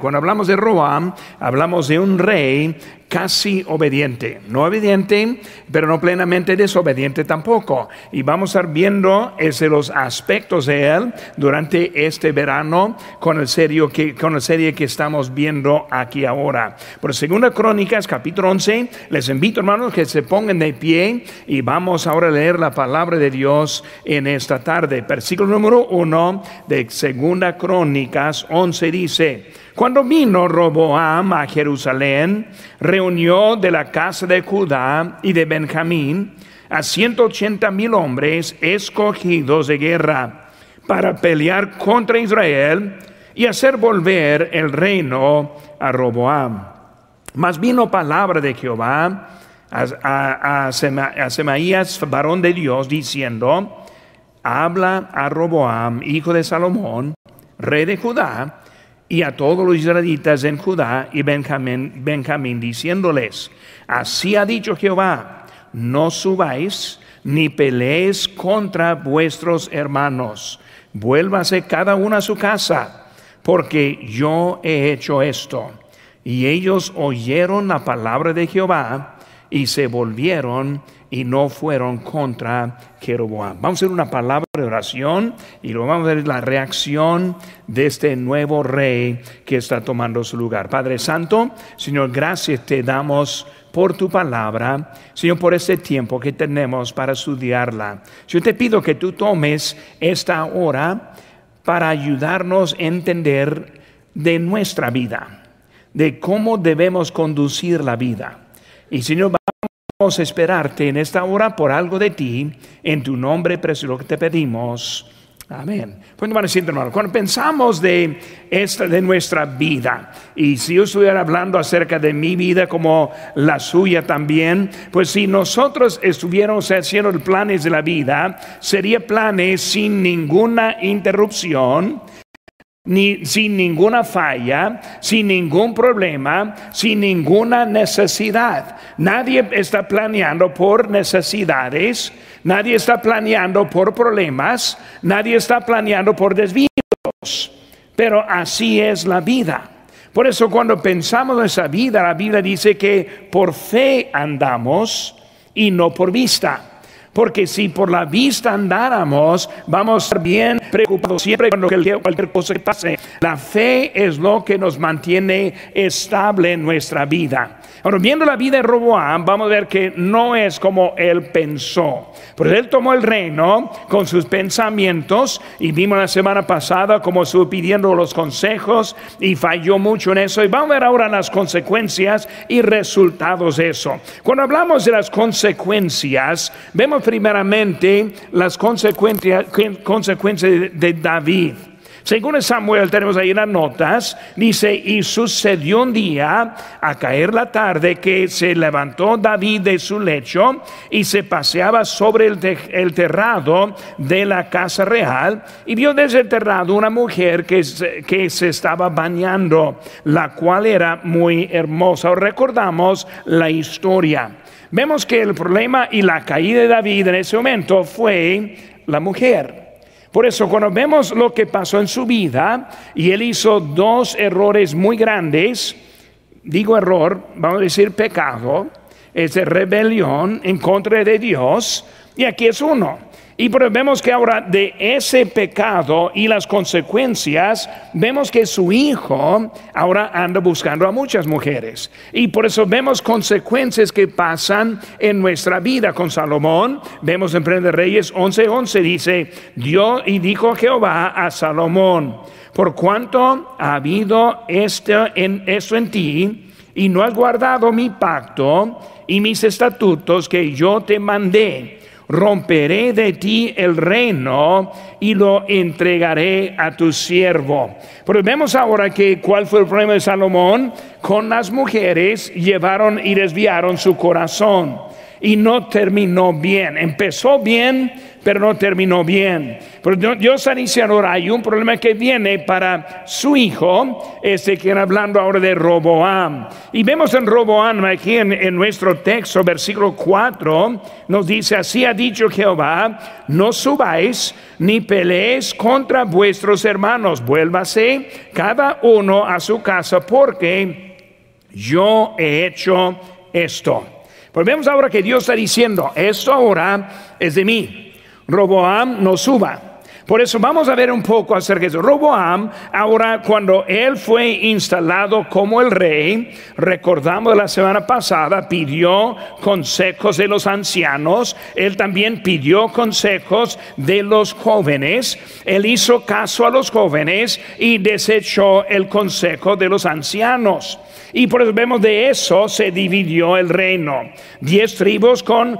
Cuando hablamos de Roam, hablamos de un rey casi obediente, no obediente, pero no plenamente desobediente tampoco. Y vamos a estar viendo ese, los aspectos de él durante este verano con el, serio que, con la serie que estamos viendo aquí ahora. Por segunda Crónicas, capítulo 11, les invito hermanos que se pongan de pie y vamos ahora a leer la palabra de Dios en esta tarde. Versículo número 1 de segunda Crónicas 11 dice, cuando vino Roboam a Jerusalén, reunió de la casa de Judá y de Benjamín a 180 mil hombres escogidos de guerra para pelear contra Israel y hacer volver el reino a Roboam. Mas vino palabra de Jehová a, Semaías, varón de Dios, diciendo, habla a Roboam, hijo de Salomón, rey de Judá, y a todos los israelitas en Judá y Benjamín, Benjamín diciéndoles, así ha dicho Jehová, no subáis ni peleéis contra vuestros hermanos, vuélvase cada uno a su casa, porque yo he hecho esto. Y ellos oyeron la palabra de Jehová y se volvieron y no fueron contra Jeroboam. Vamos a hacer una palabra de oración y luego vamos a ver la reacción de este nuevo rey que está tomando su lugar. Padre Santo, Señor, gracias te damos por tu palabra, Señor, por este tiempo que tenemos para estudiarla. Yo te pido que tú tomes esta hora para ayudarnos a entender de nuestra vida, de cómo debemos conducir la vida. Y Señor, Vamos a esperarte en esta hora por algo de ti, en tu nombre precioso que te pedimos. Amén. Pues hermano, cuando pensamos de esta, de nuestra vida, y si yo estuviera hablando acerca de mi vida como la suya también, pues si nosotros estuviéramos haciendo planes de la vida, sería planes sin ninguna interrupción, ni, sin ninguna falla, sin ningún problema, sin ninguna necesidad. Nadie está planeando por necesidades, nadie está planeando por problemas, nadie está planeando por desvíos. Pero así es la vida. Por eso cuando pensamos en esa vida, la Biblia dice que por fe andamos y no por vista. Porque si por la vista andáramos, vamos a estar bien preocupados siempre con cualquier cosa que pase. La fe es lo que nos mantiene estable en nuestra vida. Ahora, viendo la vida de Roboam, vamos a ver que no es como él pensó. Pues él tomó el reino con sus pensamientos y vimos la semana pasada cómo estuvo pidiendo los consejos y falló mucho en eso. Y vamos a ver ahora las consecuencias y resultados de eso. Cuando hablamos de las consecuencias, vemos primeramente las consecuencias, consecuencias de David. Según Samuel, tenemos ahí las notas, dice, y sucedió un día, a caer la tarde, que se levantó David de su lecho y se paseaba sobre el, terrado de la casa real y vio desde el terrado una mujer que, que se estaba bañando, la cual era muy hermosa. Recordamos la historia. Vemos que el problema y la caída de David en ese momento fue la mujer. Por eso cuando vemos lo que pasó en su vida, y él hizo dos errores muy grandes, digo error, vamos a decir pecado, es de rebelión en contra de Dios, y aquí es uno. Y vemos que ahora de ese pecado y las consecuencias, vemos que su hijo ahora anda buscando a muchas mujeres. Y por eso vemos consecuencias que pasan en nuestra vida con Salomón. Vemos en Prende Reyes 11:11 11, dice, Dios y dijo Jehová a Salomón, por cuanto ha habido esto en, esto en ti y no has guardado mi pacto y mis estatutos que yo te mandé romperé de ti el reino y lo entregaré a tu siervo. Pero vemos ahora que cuál fue el problema de Salomón con las mujeres, llevaron y desviaron su corazón. y no terminó bien. Empezó bien, pero no terminó bien. Pero Dios dice ahora, hay un problema que viene para su hijo, este que hablando ahora de Roboam. Y vemos en Roboam aquí en, en nuestro texto, versículo 4, nos dice, así ha dicho Jehová, no subáis ni peleéis contra vuestros hermanos, vuélvase cada uno a su casa, porque yo he hecho esto. Pues vemos ahora que Dios está diciendo, esto ahora es de mí. Roboam no suba. Por eso vamos a ver un poco acerca de eso. Roboam, ahora cuando él fue instalado como el rey, recordamos la semana pasada, pidió consejos de los ancianos, él también pidió consejos de los jóvenes, él hizo caso a los jóvenes y desechó el consejo de los ancianos. Y por eso vemos de eso se dividió el reino. Diez tribus con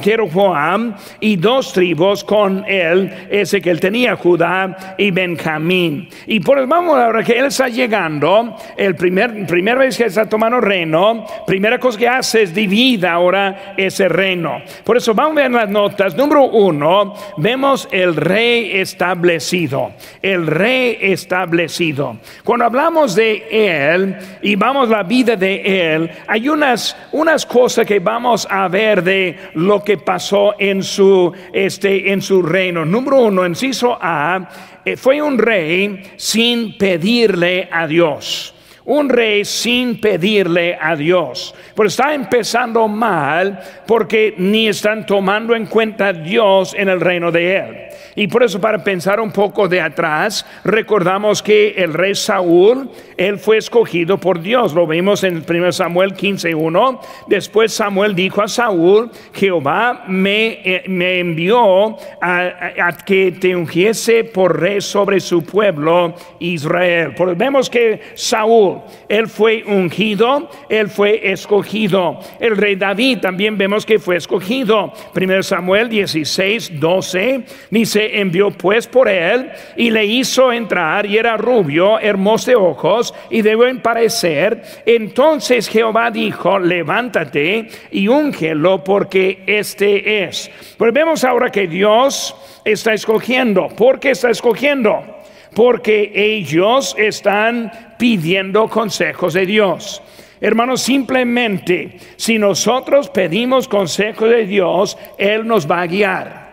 Jeroboam y dos tribus con él, ese que él tenía, Judá y Benjamín. Y por eso vamos ahora que él está llegando, el primer, primera vez que está tomando reino, primera cosa que hace es divida ahora ese reino. Por eso vamos a ver las notas. Número uno, vemos el rey establecido. El rey establecido. Cuando hablamos de él y vamos la vida de él, hay unas, unas cosas que vamos a ver de lo que pasó en su, este, en su reino. Número uno, inciso A, eh, fue un rey sin pedirle a Dios un rey sin pedirle a Dios. Pero está empezando mal porque ni están tomando en cuenta a Dios en el reino de él. Y por eso para pensar un poco de atrás, recordamos que el rey Saúl, él fue escogido por Dios. Lo vimos en 1 Samuel 15.1. Después Samuel dijo a Saúl, Jehová me, eh, me envió a, que te ungiese por rey sobre su pueblo Israel. Porque vemos que Saúl, él fue ungido, él fue escogido. El rey David también vemos que fue escogido. 1 Samuel 16, 12 dice, envió pues por él y le hizo entrar y era rubio, hermoso de ojos y de buen parecer. Entonces Jehová dijo, levántate y úngelo porque este es. Pues vemos ahora que Dios está escogiendo. ¿Por qué está escogiendo? Porque ellos están pidiendo consejos de Dios. Hermanos, simplemente si nosotros pedimos consejos de Dios, Él nos va a guiar.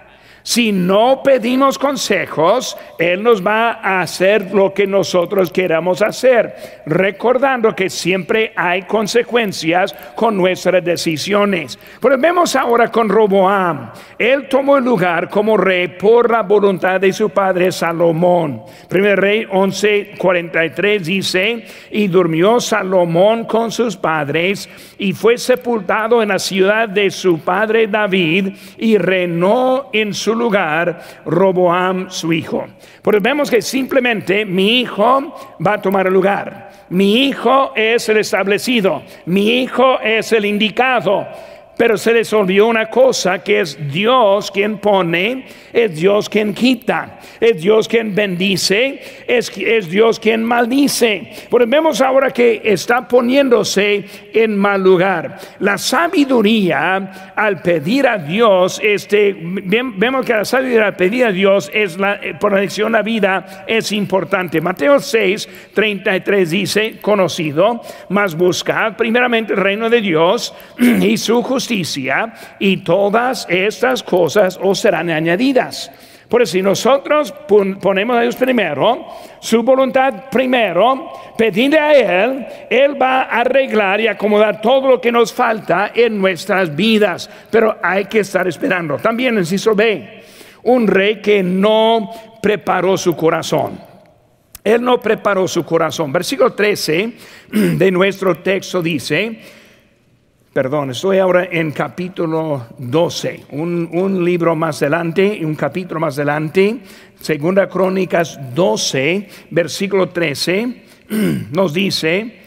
Si no pedimos consejos, Él nos va a hacer lo que nosotros queramos hacer, recordando que siempre hay consecuencias con nuestras decisiones. Pero vemos ahora con Roboam. Él tomó el lugar como rey por la voluntad de su padre Salomón. Primer rey 11:43 dice, y durmió Salomón con sus padres y fue sepultado en la ciudad de su padre David y reinó en su lugar Roboam su hijo. Porque vemos que simplemente mi hijo va a tomar el lugar. Mi hijo es el establecido. Mi hijo es el indicado. Pero se les olvidó una cosa que es Dios quien pone, es Dios quien quita, es Dios quien bendice, es, es Dios quien maldice. Pero vemos ahora que está poniéndose en mal lugar. La sabiduría al pedir a Dios, este, vemos que la sabiduría al pedir a Dios es la, por elección la vida es importante. Mateo 6, 33 dice, conocido, mas buscad primeramente el reino de Dios y su justicia justicia y todas estas cosas os serán añadidas. Por eso si nosotros ponemos a Dios primero, su voluntad primero, pedirle a Él, Él va a arreglar y acomodar todo lo que nos falta en nuestras vidas. Pero hay que estar esperando. También en Ciso B, un rey que no preparó su corazón. Él no preparó su corazón. Versículo 13 de nuestro texto dice, perdón, estoy ahora en capítulo 12, un, libro más adelante, un capítulo más adelante, Segunda Crónicas 12, versículo 13, nos dice,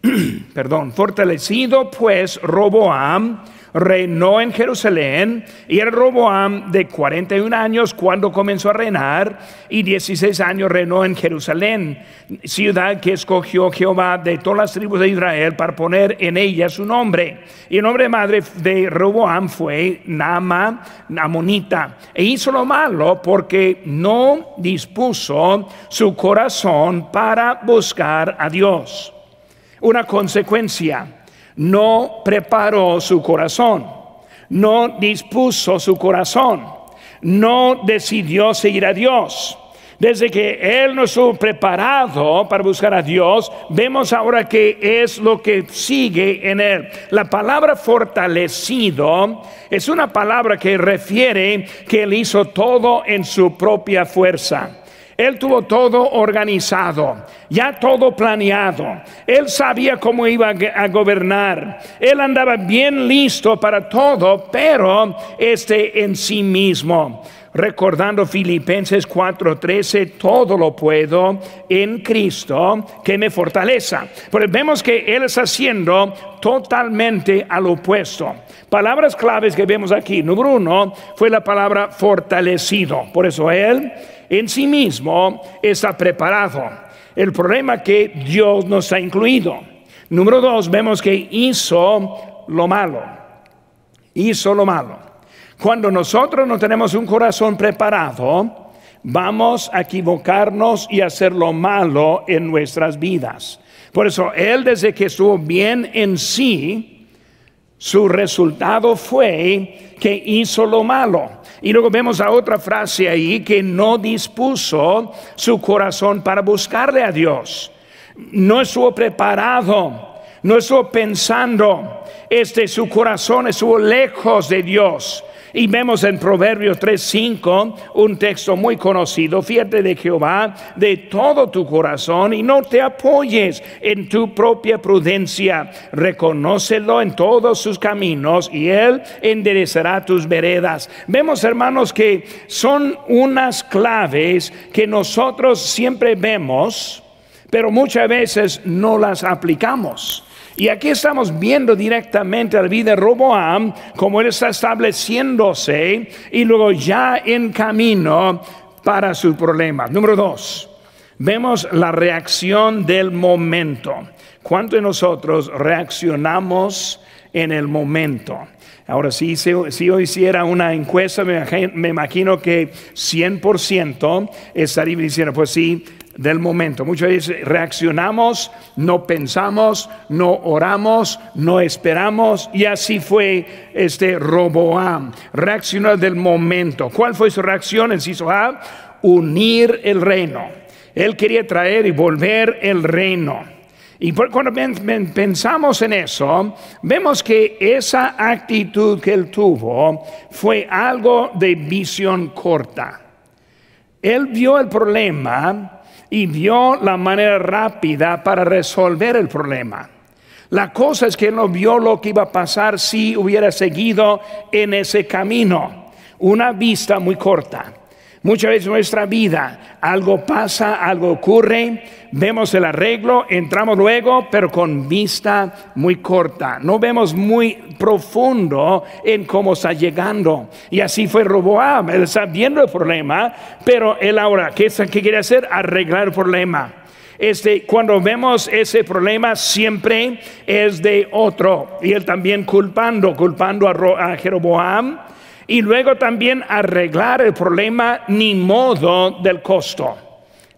perdón, fortalecido pues Roboam, reinó en Jerusalén y era Roboam de 41 años cuando comenzó a reinar y 16 años reinó en Jerusalén, ciudad que escogió Jehová de todas las tribus de Israel para poner en ella su nombre. Y el nombre de madre de Roboam fue Nama, Namonita. E hizo lo malo porque no dispuso su corazón para buscar a Dios. Una consecuencia no preparó su corazón, no dispuso su corazón, no decidió seguir a Dios. Desde que Él no estuvo preparado para buscar a Dios, vemos ahora que es lo que sigue en Él. La palabra fortalecido es una palabra que refiere que Él hizo todo en su propia fuerza. Él tuvo todo organizado, ya todo planeado. Él sabía cómo iba a gobernar. Él andaba bien listo para todo, pero este en sí mismo. Recordando Filipenses 4:13, todo lo puedo en Cristo que me fortaleza. Pero vemos que Él está haciendo totalmente al opuesto. Palabras claves que vemos aquí. Número uno fue la palabra fortalecido. Por eso Él en sí mismo está preparado. El problema que Dios nos ha incluido. Número dos, vemos que hizo lo malo. Hizo lo malo. Cuando nosotros no tenemos un corazón preparado, vamos a equivocarnos y hacer lo malo en nuestras vidas. Por eso Él desde que estuvo bien en sí, su resultado fue que hizo lo malo. Y luego vemos a otra frase ahí que no dispuso su corazón para buscarle a Dios. No estuvo preparado, no estuvo pensando. Este su corazón estuvo lejos de Dios. Y vemos en Proverbios 3:5 un texto muy conocido, fíjate de Jehová de todo tu corazón y no te apoyes en tu propia prudencia, reconócelo en todos sus caminos y él enderezará tus veredas. Vemos hermanos que son unas claves que nosotros siempre vemos, pero muchas veces no las aplicamos. Y aquí estamos viendo directamente la vida de Roboam, como él está estableciéndose y luego ya en camino para sus problemas. Número dos, vemos la reacción del momento. ¿Cuánto de nosotros reaccionamos en el momento? Ahora, si, si, yo hiciera una encuesta, me, me imagino que 100% estaría diciendo, pues sí, del momento. Muchas veces reaccionamos, no pensamos, no oramos, no esperamos y así fue este Roboam. Reaccionó del momento. ¿Cuál fue su reacción? En hizo A, unir el reino. Él quería traer y volver el reino. Y cuando pensamos en eso, vemos que esa actitud que él tuvo fue algo de visión corta. Él vio el problema, y vio la manera rápida para resolver el problema. La cosa es que no vio lo que iba a pasar si hubiera seguido en ese camino. Una vista muy corta. Muchas veces nuestra vida algo pasa, algo ocurre, vemos el arreglo, entramos luego, pero con vista muy corta. No vemos muy profundo en cómo está llegando. Y así fue Roboam. Él está viendo el problema, pero él ahora, ¿qué, qué quiere hacer? Arreglar el problema. Este, cuando vemos ese problema siempre es de otro y él también culpando, culpando a Jeroboam y luego también arreglar el problema ni modo del costo.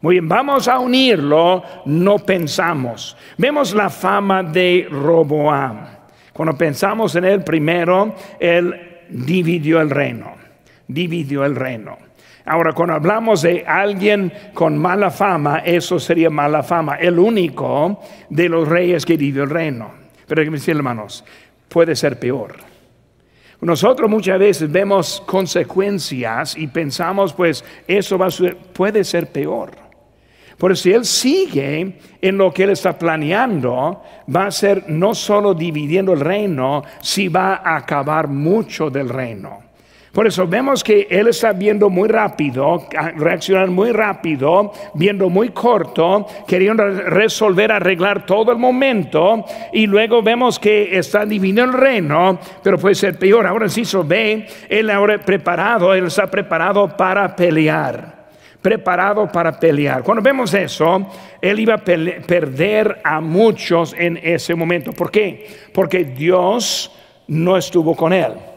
Muy bien, vamos a unirlo, no pensamos. Vemos la fama de Roboam. Cuando pensamos en él primero, él dividió el reino, dividió el reino. Ahora, cuando hablamos de alguien con mala fama, eso sería mala fama, el único de los reyes que dividió el reino. Pero, hermanos, puede ser peor. Nosotros muchas veces vemos consecuencias y pensamos, pues eso va a puede ser peor. Por si él sigue en lo que él está planeando, va a ser no solo dividiendo el reino, si va a acabar mucho del reino. Por eso vemos que él está viendo muy rápido, reaccionando muy rápido, viendo muy corto, queriendo resolver, arreglar todo el momento. Y luego vemos que está divino el reino, pero puede ser peor. Ahora sí se ve, él ahora preparado, él está preparado para pelear preparado para pelear. Cuando vemos eso, él iba a perder a muchos en ese momento. ¿Por qué? Porque Dios no estuvo con él.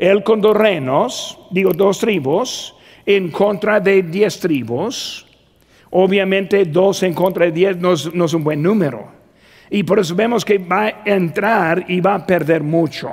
Él con dos renos, digo dos tribus, en contra de diez tribus. Obviamente dos en contra de diez no es, un buen número. Y por eso vemos que va a entrar y va a perder mucho.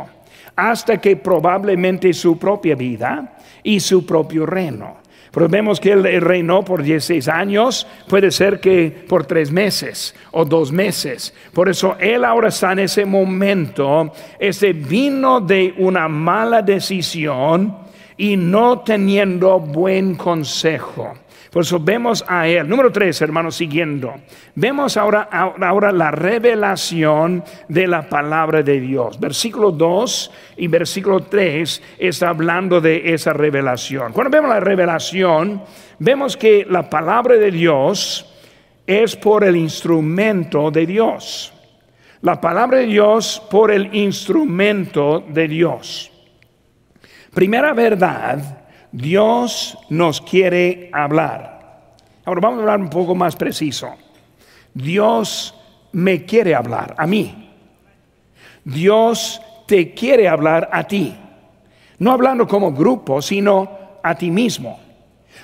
Hasta que probablemente su propia vida y su propio reino. Pero vemos que él reinó por 16 años, puede ser que por tres meses o dos meses. Por eso él ahora está en ese momento, ese vino de una mala decisión y no teniendo buen consejo. Por eso vemos a Él. Número tres, hermanos, siguiendo. Vemos ahora, ahora la revelación de la palabra de Dios. Versículo 2 y versículo 3 está hablando de esa revelación. Cuando vemos la revelación, vemos que la palabra de Dios es por el instrumento de Dios. La palabra de Dios por el instrumento de Dios. Primera verdad Dios nos quiere hablar. Ahora vamos a hablar un poco más preciso. Dios me quiere hablar a mí. Dios te quiere hablar a ti. No hablando como grupo, sino a ti mismo.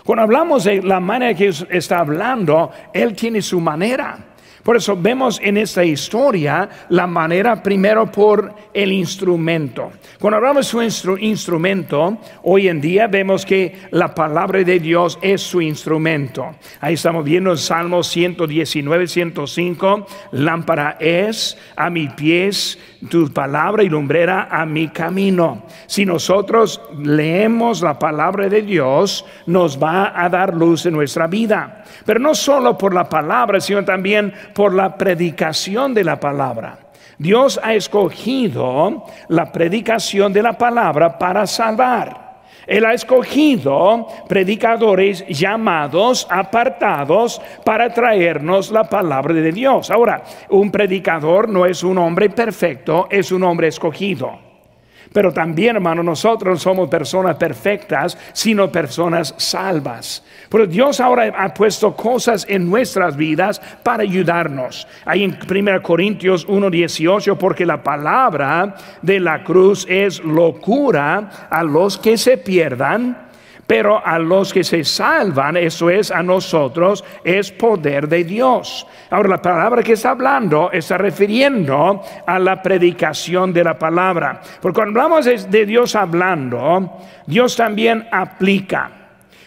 Cuando hablamos de la manera que está hablando, Él tiene su manera. Por eso vemos en esta historia la manera primero por el instrumento. Cuando hablamos de su instrumento, hoy en día vemos que la palabra de Dios es su instrumento. Ahí estamos viendo en Salmo 119, 105, lámpara es a mi pies tu palabra y lumbrera a mi camino. Si nosotros leemos la palabra de Dios, nos va a dar luz en nuestra vida. Pero no solo por la palabra, sino también por la predicación de la palabra. Dios ha escogido la predicación de la palabra para salvar. Él ha escogido predicadores llamados, apartados, para traernos la palabra de Dios. Ahora, un predicador no es un hombre perfecto, es un hombre escogido. Pero también, hermano, nosotros somos personas perfectas, sino personas salvas. Pero Dios ahora ha puesto cosas en nuestras vidas para ayudarnos. Hay en 1 Corintios 1:18, porque la palabra de la cruz es locura a los que se pierdan pero a los que se salvan, eso es a nosotros, es poder de Dios. Ahora la palabra que está hablando está refiriendo a la predicación de la palabra. Porque cuando hablamos de Dios hablando, Dios también aplica.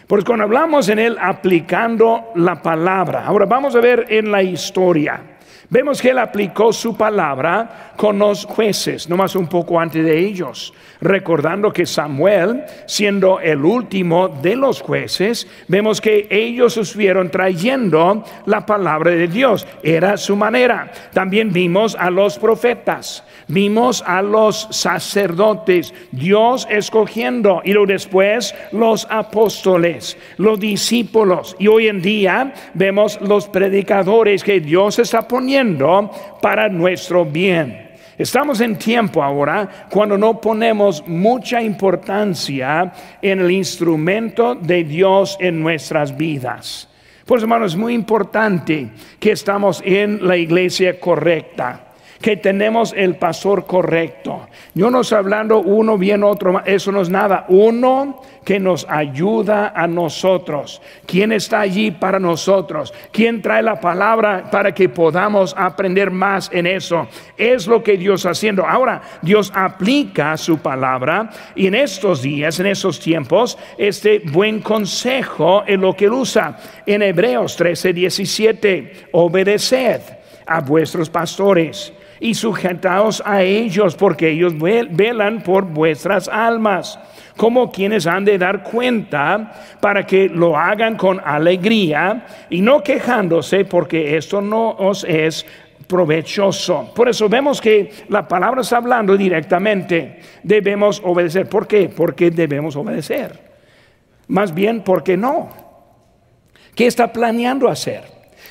Porque cuando hablamos en Él aplicando la palabra, ahora vamos a ver en la historia. Vemos que él aplicó su palabra con los jueces, no más un poco antes de ellos, recordando que Samuel, siendo el último de los jueces, vemos que ellos estuvieron trayendo la palabra de Dios, era su manera. También vimos a los profetas, vimos a los sacerdotes, Dios escogiendo, y luego después los apóstoles, los discípulos, y hoy en día vemos los predicadores que Dios está poniendo para nuestro bien. Estamos en tiempo ahora cuando no ponemos mucha importancia en el instrumento de Dios en nuestras vidas. Pues hermanos, es muy importante que estamos en la iglesia correcta que tenemos el pastor correcto. Yo no estoy hablando uno bien, otro Eso no es nada. Uno que nos ayuda a nosotros. ¿Quién está allí para nosotros? ¿Quién trae la palabra para que podamos aprender más en eso? Es lo que Dios está haciendo. Ahora, Dios aplica su palabra y en estos días, en estos tiempos, este buen consejo es lo que él usa. En Hebreos 13, 17, obedeced a vuestros pastores y sujetaos a ellos, porque ellos velan por vuestras almas, como quienes han de dar cuenta para que lo hagan con alegría y no quejándose, porque esto no os es provechoso. Por eso vemos que la palabra está hablando directamente. Debemos obedecer. ¿Por qué? Porque debemos obedecer. Más bien, porque no? ¿Qué está planeando hacer?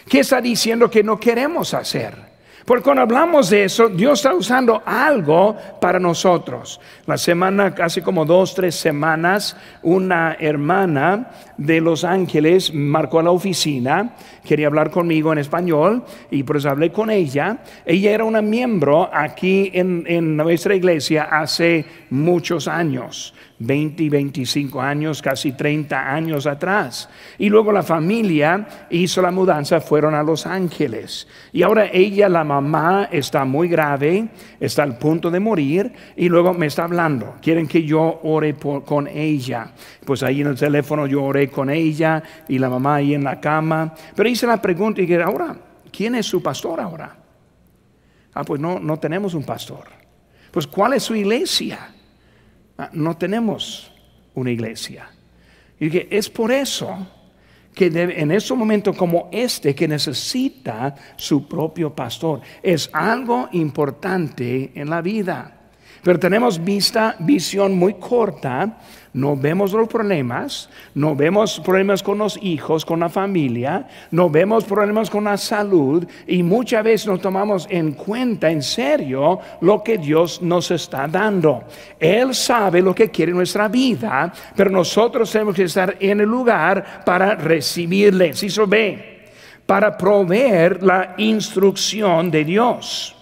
¿Qué está diciendo que no queremos hacer? Porque cuando hablamos de eso, Dios está usando algo para nosotros. La semana, casi como dos, tres semanas, una hermana de Los Ángeles marcó a la oficina, quería hablar conmigo en español y pues hablé con ella. Ella era una miembro aquí en, en nuestra iglesia hace muchos años. 20 y 25 años, casi 30 años atrás. Y luego la familia hizo la mudanza, fueron a Los Ángeles. Y ahora ella, la mamá, está muy grave, está al punto de morir y luego me está hablando. Quieren que yo ore con ella. Pues ahí en el teléfono yo oré con ella y la mamá ahí en la cama. Pero hice la pregunta y dije, ahora, ¿quién es su pastor ahora? Ah, pues no, no tenemos un pastor. Pues ¿cuál es su iglesia? Ah, no tenemos una iglesia. Y que es por eso que en estos momentos como este que necesita su propio pastor. Es algo importante en la vida. Pero tenemos vista, visión muy corta, no vemos los problemas, no vemos problemas con los hijos, con la familia, no vemos problemas con la salud y muchas veces no tomamos en cuenta en serio lo que Dios nos está dando. Él sabe lo que quiere nuestra vida, pero nosotros tenemos que estar en el lugar para recibirle. Si ve, para proveer la instrucción de Dios.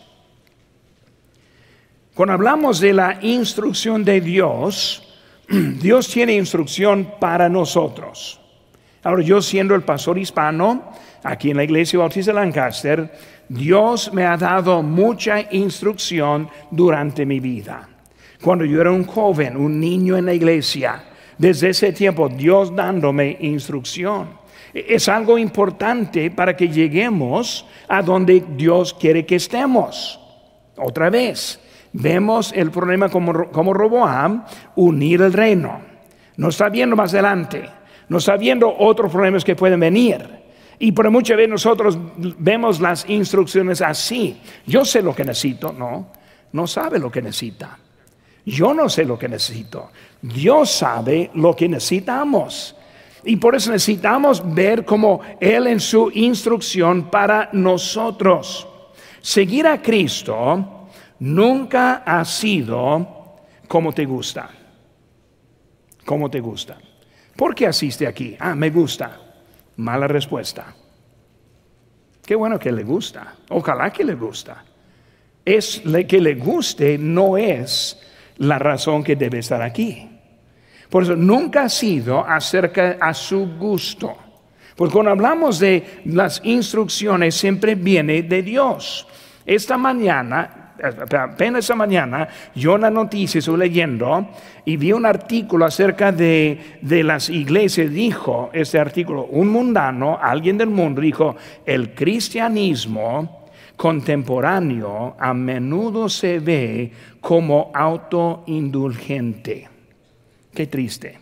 Cuando hablamos de la instrucción de Dios, Dios tiene instrucción para nosotros. Ahora, yo siendo el pastor hispano, aquí en la iglesia Bautista de Lancaster, Dios me ha dado mucha instrucción durante mi vida. Cuando yo era un joven, un niño en la iglesia, desde ese tiempo Dios dándome instrucción. Es algo importante para que lleguemos a donde Dios quiere que estemos. Otra vez, Vemos el problema como, como Roboam, unir el reino. No está viendo más adelante, no está viendo otros problemas que pueden venir. Y por muchas veces nosotros vemos las instrucciones así. Yo sé lo que necesito, no, no sabe lo que necesita. Yo no sé lo que necesito. Dios sabe lo que necesitamos. Y por eso necesitamos ver como Él en su instrucción para nosotros. Seguir a Cristo nunca ha sido como te gusta. Como te gusta. ¿Por qué asiste aquí? Ah, me gusta. Mala respuesta. Qué bueno que le gusta. Ojalá que le gusta. Es que le guste no es la razón que debe estar aquí. Por eso nunca ha sido acerca a su gusto. Porque cuando hablamos de las instrucciones siempre viene de Dios. Esta mañana apenas esa mañana, yo la noticia estoy leyendo y vi un artículo acerca de, de las iglesias. Dijo este artículo, un mundano, alguien del mundo, dijo, el cristianismo contemporáneo a menudo se ve como autoindulgente. Qué triste.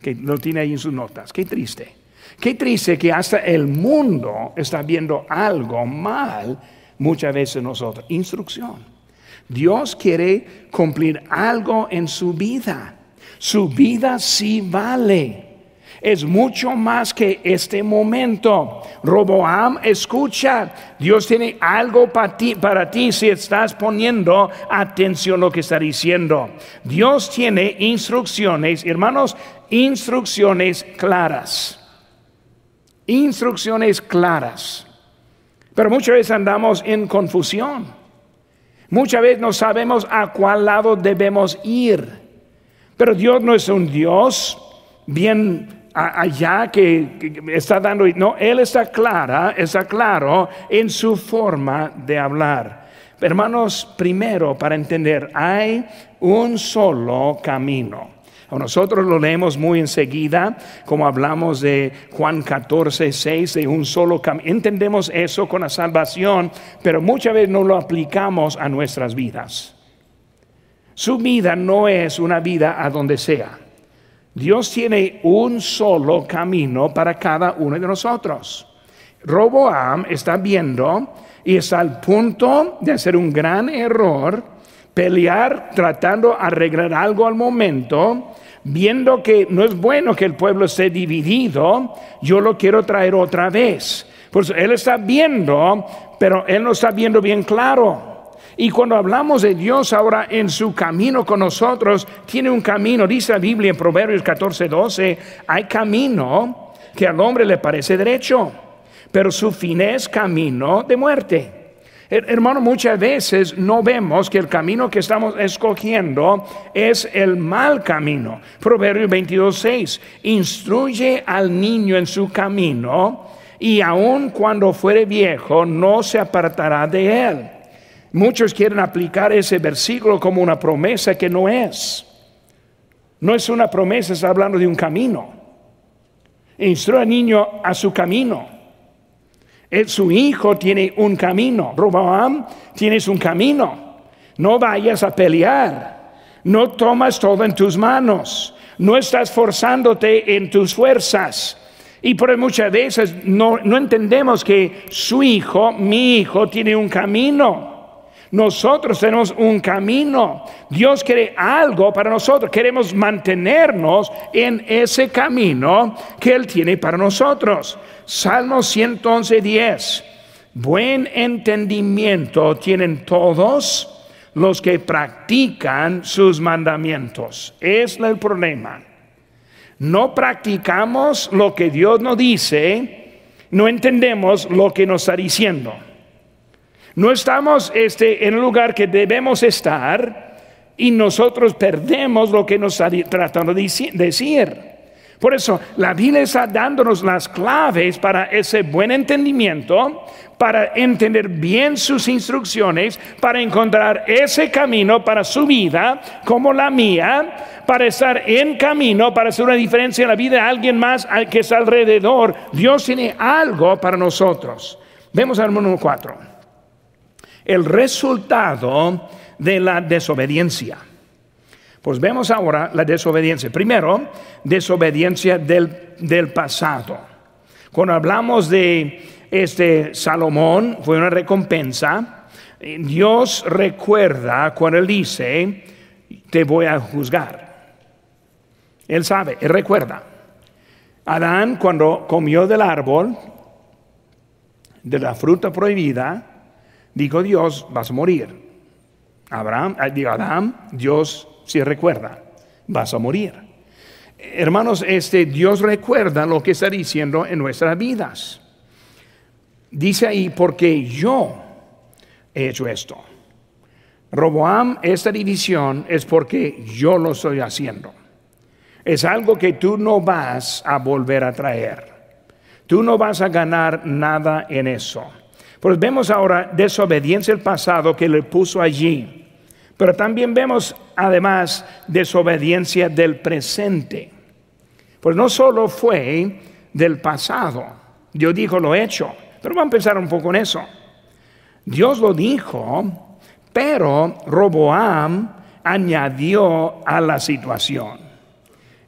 Que lo tiene ahí en sus notas. Qué triste. Qué triste que hasta el mundo está viendo algo mal muchas veces nosotros. Instrucción. Dios quiere cumplir algo en su vida. Su vida sí vale. Es mucho más que este momento. Roboam, escucha, Dios tiene algo para ti, para ti si estás poniendo atención a lo que está diciendo. Dios tiene instrucciones, hermanos, instrucciones claras. Instrucciones claras. Pero muchas veces andamos en confusión. Muchas veces no sabemos a cuál lado debemos ir. Pero Dios no es un Dios bien allá que, está dando, no, Él está clara, está claro en su forma de hablar. Hermanos, primero para entender, hay un solo camino. Nosotros lo leemos muy enseguida, como hablamos de Juan 14, 6, de un solo camino. Entendemos eso con la salvación, pero muchas veces no lo aplicamos a nuestras vidas. Su vida no es una vida a donde sea. Dios tiene un solo camino para cada uno de nosotros. Roboam está viendo y está al punto de hacer un gran error, pelear tratando de arreglar algo al momento, viendo que no es bueno que el pueblo esté dividido, yo lo quiero traer otra vez. Pues él está viendo, pero él no está viendo bien claro. Y cuando hablamos de Dios ahora en su camino con nosotros, tiene un camino, dice la Biblia en Proverbios 14, 12, hay camino que al hombre le parece derecho, pero su fin es camino de muerte. Hermano, muchas veces no vemos que el camino que estamos escogiendo es el mal camino. Proverbios 22, 6, instruye al niño en su camino y aun cuando fuere viejo no se apartará de él. Muchos quieren aplicar ese versículo como una promesa que no es. No es una promesa, está hablando de un camino. Instruye al niño a su camino. Su hijo tiene un camino. Roboam, tienes un camino. No vayas a pelear. No tomas todo en tus manos. No estás forzándote en tus fuerzas. Y por muchas veces no, no entendemos que su hijo, mi hijo, tiene un camino. Nosotros tenemos un camino. Dios quiere algo para nosotros. Queremos mantenernos en ese camino que Él tiene para nosotros. Salmo 111, 10. Buen entendimiento tienen todos los que practican sus mandamientos. Es el problema. No practicamos lo que Dios nos dice, no entendemos lo que nos está diciendo. No estamos este, en el lugar que debemos estar y nosotros perdemos lo que nos está tratando de decir. Por eso la Biblia está dándonos las claves para ese buen entendimiento, para entender bien sus instrucciones, para encontrar ese camino para su vida como la mía, para estar en camino, para hacer una diferencia en la vida de alguien más que está alrededor. Dios tiene algo para nosotros. Vemos al número 4 el resultado de la desobediencia. Pues vemos ahora la desobediencia. Primero, desobediencia del, pasado. Cuando hablamos de este Salomón, fue una recompensa. Dios recuerda cuando él dice, te voy a juzgar. Él sabe, él recuerda. Adán cuando comió del árbol, de la fruta prohibida, Dijo Dios, vas a morir. Abraham, Adán, Dios si recuerda, vas a morir. Hermanos, este Dios recuerda lo que está diciendo en nuestras vidas. Dice ahí, porque yo he hecho esto. Roboam, esta división es porque yo lo estoy haciendo. Es algo que tú no vas a volver a traer. Tú no vas a ganar nada en eso. Pues vemos ahora desobediencia del pasado que le puso allí. Pero también vemos además desobediencia del presente. Pues no solo fue del pasado. Dios dijo lo hecho. Pero vamos a pensar un poco en eso. Dios lo dijo, pero Roboam añadió a la situación.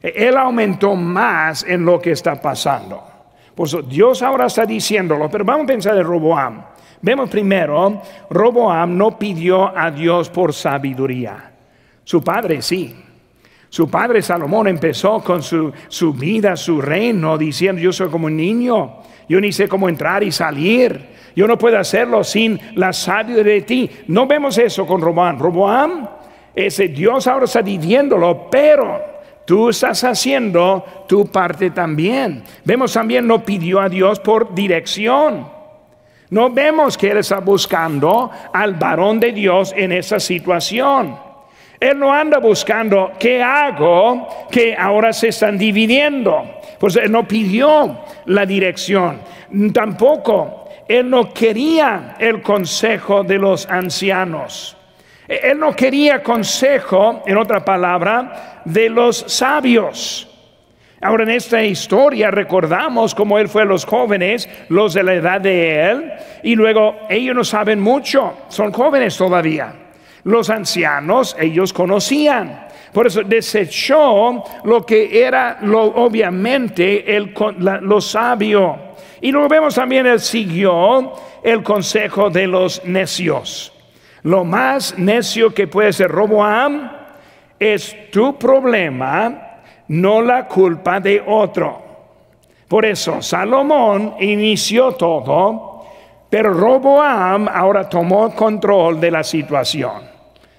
Él aumentó más en lo que está pasando. Pues Dios ahora está diciéndolo, pero vamos a pensar en Roboam. Vemos primero, Roboam no pidió a Dios por sabiduría. Su padre sí. Su padre Salomón empezó con su, su vida, su reino, diciendo, yo soy como un niño, yo ni sé cómo entrar y salir, yo no puedo hacerlo sin la sabiduría de ti. No vemos eso con Roboam. Roboam, ese Dios ahora está diciéndolo, pero Tú estás haciendo tu parte también. Vemos también no pidió a Dios por dirección. No vemos que Él está buscando al varón de Dios en esa situación. Él no anda buscando qué hago que ahora se están dividiendo. Pues Él no pidió la dirección. Tampoco Él no quería el consejo de los ancianos. Él no quería consejo, en otra palabra, de los sabios. Ahora en esta historia recordamos cómo él fue a los jóvenes, los de la edad de él, y luego ellos no saben mucho, son jóvenes todavía. Los ancianos, ellos conocían. Por eso desechó lo que era lo, obviamente el, lo sabio Y luego vemos también, él siguió el consejo de los necios. Lo más necio que puede ser Roboam es tu problema, no la culpa de otro. Por eso Salomón inició todo, pero Roboam ahora tomó control de la situación.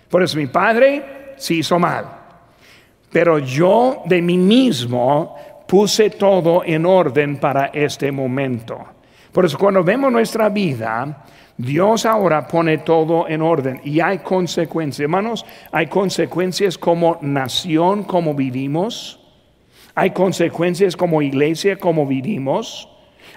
Por eso mi padre se hizo mal. Pero yo de mí mismo puse todo en orden para este momento. Por eso cuando vemos nuestra vida, Dios ahora pone todo en orden y hay consecuencias. Hermanos, hay consecuencias como nación, como vivimos. Hay consecuencias como iglesia, como vivimos.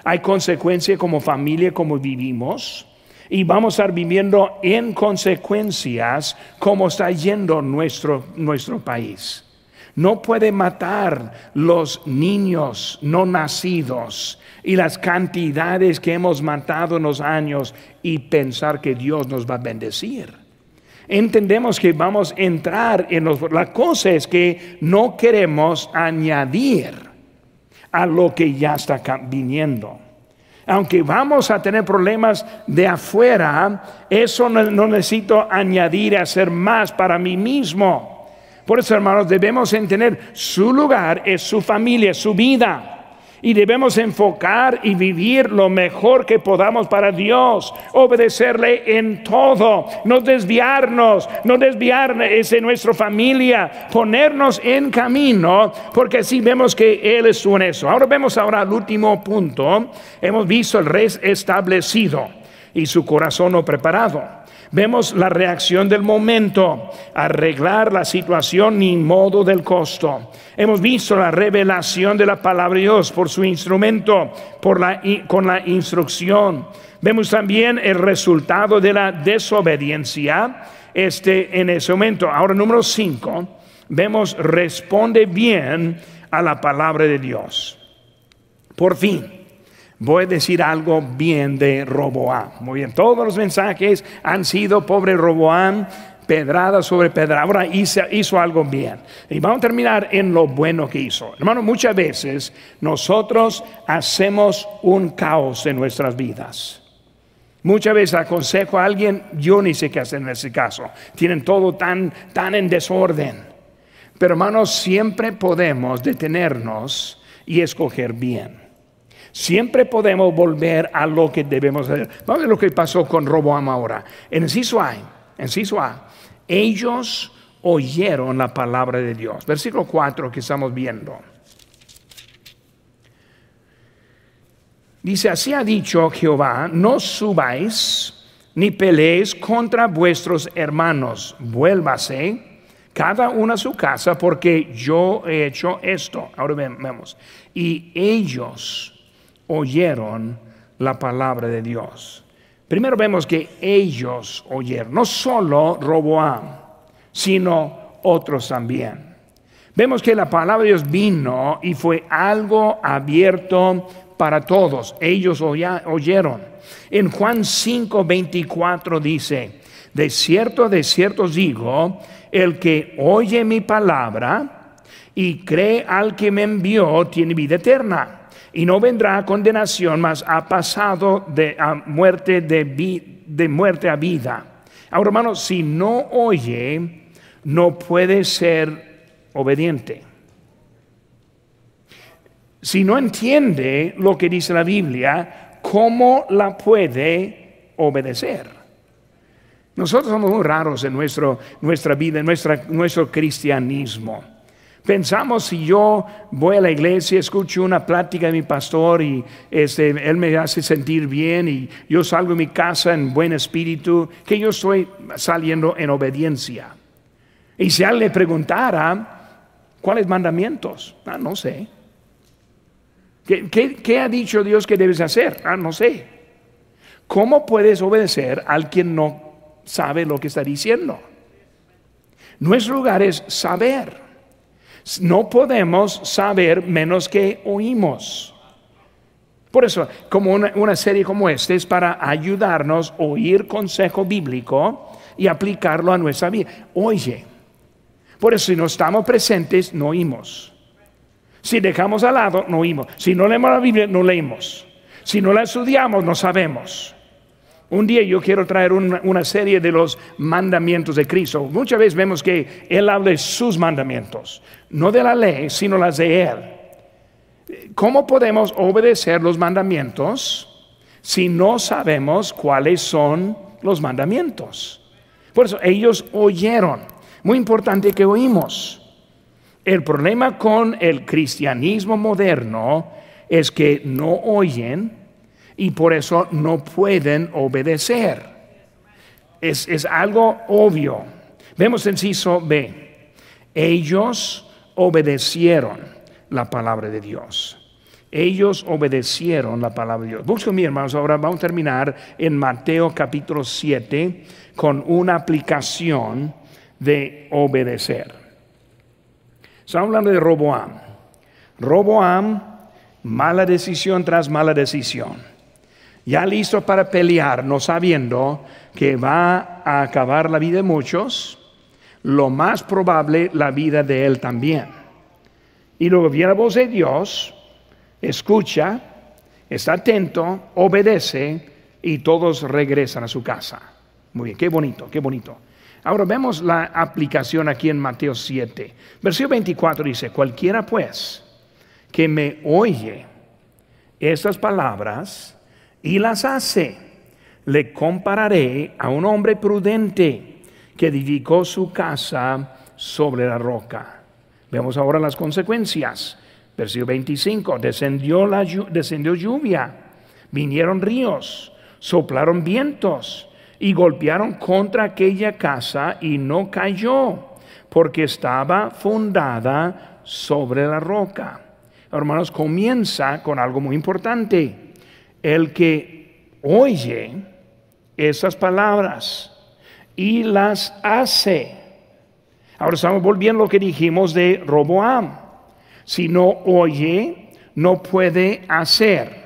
Hay consecuencias como familia, como vivimos. Y vamos a estar viviendo en consecuencias como está yendo nuestro, nuestro país. No puede matar los niños no nacidos y las cantidades que hemos matado en los años y pensar que Dios nos va a bendecir. Entendemos que vamos a entrar en los... La cosa es que no queremos añadir a lo que ya está viniendo. Aunque vamos a tener problemas de afuera, eso no, no necesito añadir a hacer más para mí mismo. Por eso, hermanos, debemos entender su lugar es su familia, su vida. Y debemos enfocar y vivir lo mejor que podamos para Dios, obedecerle en todo, no desviarnos, no desviarnos de nuestra familia, ponernos en camino, porque así vemos que Él es en eso. Ahora vemos ahora el último punto, hemos visto el rey establecido y su corazón no preparado. Vemos la reacción del momento, arreglar la situación ni modo del costo. Hemos visto la revelación de la palabra de Dios por su instrumento, por la, con la instrucción. Vemos también el resultado de la desobediencia este, en ese momento. Ahora, número 5, vemos responde bien a la palabra de Dios. Por fin voy a decir algo bien de Roboam. Muy bien, todos los mensajes han sido pobre Roboam, pedrada sobre pedrada. Ahora hizo, hizo, algo bien. Y vamos a terminar en lo bueno que hizo. Hermano, muchas veces nosotros hacemos un caos en nuestras vidas. Muchas veces aconsejo a alguien, yo ni sé qué hacer en ese caso. Tienen todo tan, tan en desorden. Pero hermanos, siempre podemos detenernos y escoger bien. Siempre podemos volver a lo que debemos hacer. Vamos a ver lo que pasó con Roboam ahora. En inciso A, ellos oyeron la palabra de Dios. Versículo 4 que estamos viendo. Dice, así ha dicho Jehová, no subáis ni peleéis contra vuestros hermanos, vuélvase cada uno a su casa porque yo he hecho esto. Ahora vemos. Y ellos oyeron la palabra de Dios. Primero vemos que ellos oyeron, no solo Roboam, sino otros también. Vemos que la palabra de Dios vino y fue algo abierto para todos. Ellos oyeron. En Juan 5, 24 dice, de cierto, de cierto digo, el que oye mi palabra y cree al que me envió tiene vida eterna y no vendrá a condenación, mas ha pasado de muerte de, de muerte a vida. Ahora, hermano, si no oye, no puede ser obediente. Si no entiende lo que dice la Biblia, ¿cómo la puede obedecer? Nosotros somos muy raros en nuestro, nuestra vida, en nuestra, nuestro cristianismo. Pensamos si yo voy a la iglesia, escucho una plática de mi pastor y este, él me hace sentir bien y yo salgo de mi casa en buen espíritu, que yo estoy saliendo en obediencia. Y si alguien le preguntara, ¿cuáles mandamientos? Ah, no sé. ¿Qué, qué ha dicho Dios que debes hacer? Ah, no sé. ¿Cómo puedes obedecer al quien no sabe lo que está diciendo? Nuestro lugar es saber. No podemos saber menos que oímos. Por eso, como una, serie como esta es para ayudarnos a oír consejo bíblico y aplicarlo a nuestra vida. Oye, por eso si no estamos presentes, no oímos. Si dejamos al lado, no oímos. Si no leemos la Biblia, no leemos. Si no la estudiamos, no sabemos. Un día yo quiero traer una, serie de los mandamientos de Cristo. Muchas veces vemos que Él habla de sus mandamientos, no de la ley, sino las de Él. ¿Cómo podemos obedecer los mandamientos si no sabemos cuáles son los mandamientos? Por eso ellos oyeron. Muy importante que oímos. El problema con el cristianismo moderno es que no oyen y por eso no pueden obedecer. Es, es algo obvio. Vemos en Ciso B. Ellos obedecieron la palabra de Dios. Ellos obedecieron la palabra de Dios. Busco mi hermanos, ahora vamos a terminar en Mateo capítulo 7 con una aplicación de obedecer. Estamos hablando de Roboam. Roboam, mala decisión tras mala decisión. Ya listo para pelear, no sabiendo que va a acabar la vida de muchos, lo más probable la vida de él también. Y luego viene la voz de Dios, escucha, está atento, obedece y todos regresan a su casa. Muy bien, qué bonito, qué bonito. Ahora vemos la aplicación aquí en Mateo 7. Versículo 24 dice, cualquiera pues que me oye estas palabras y las hace, le compararé a un hombre prudente que edificó su casa sobre la roca. Vemos ahora las consecuencias. Versículo 25, descendió, la, descendió lluvia, vinieron ríos, soplaron vientos y golpearon contra aquella casa y no cayó, porque estaba fundada sobre la roca. Hermanos, comienza con algo muy importante. El que oye esas palabras y las hace. Ahora estamos volviendo a lo que dijimos de Roboam. Si no oye, no puede hacer.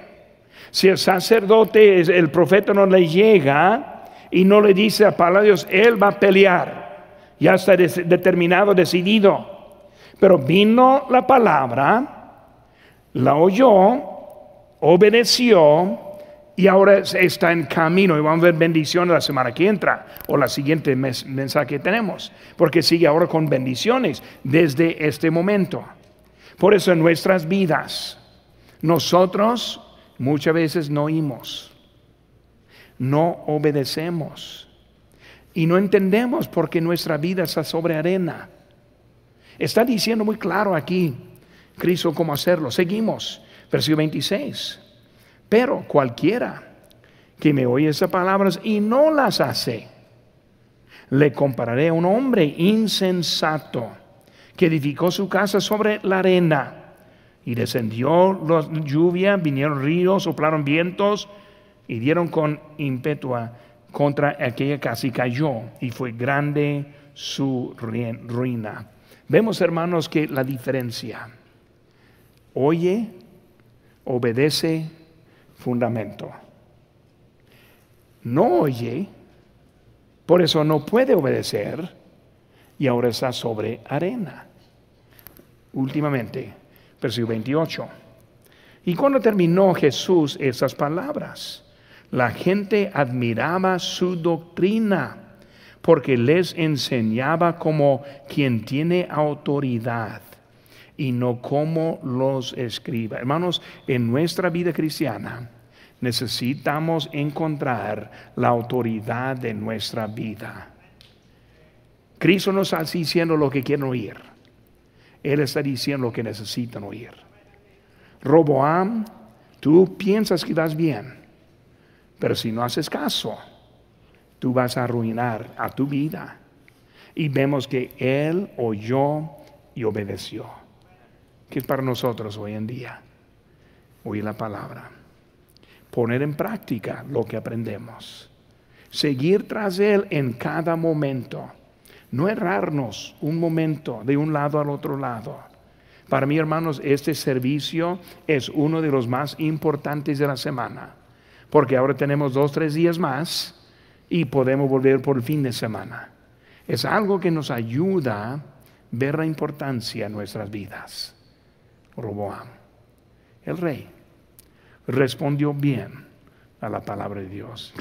Si el sacerdote, el profeta no le llega, y no le dice a palabra de Dios, Él va a pelear. Ya está determinado, decidido. Pero vino la palabra, la oyó, obedeció y ahora está en camino. Y vamos a ver bendiciones la semana que entra o la siguiente mensaje que tenemos. Porque sigue ahora con bendiciones desde este momento. Por eso en nuestras vidas, nosotros muchas veces no oímos no obedecemos. Y no entendemos por qué nuestra vida está sobre arena. Está diciendo muy claro aquí, Cristo, cómo hacerlo. Seguimos, versículo 26. Pero cualquiera que me oye esas palabras y no las hace, le compararé a un hombre insensato que edificó su casa sobre la arena. Y descendió la lluvia, vinieron ríos, soplaron vientos y dieron con ímpetu contra aquella casa y cayó y fue grande su ruina. Vemos, hermanos, que la diferencia, oye, obedece, fundamento. No oye, por eso no puede obedecer y ahora está sobre arena. Últimamente, versículo 28. Y cuando terminó Jesús esas palabras, la gente admiraba su doctrina porque les enseñaba como quien tiene autoridad y no como los escriba. Hermanos, en nuestra vida cristiana necesitamos encontrar la autoridad de nuestra vida. Cristo no está diciendo lo que quieren oír. Él está diciendo lo que necesitan oír. Roboam, tú piensas que vas bien pero si no haces caso, tú vas a arruinar a tu vida. Y vemos que Él oyó y obedeció. ¿Qué es para nosotros hoy en día? Oír la palabra. Poner en práctica lo que aprendemos. Seguir tras Él en cada momento. No errarnos un momento de un lado al otro lado. Para mí, hermanos, este servicio es uno de los más importantes de la semana porque ahora tenemos dos, tres días más y podemos volver por el fin de semana. Es algo que nos ayuda a ver la importancia en nuestras vidas. Roboam, el rey. respondió bien a la palabra de Dios.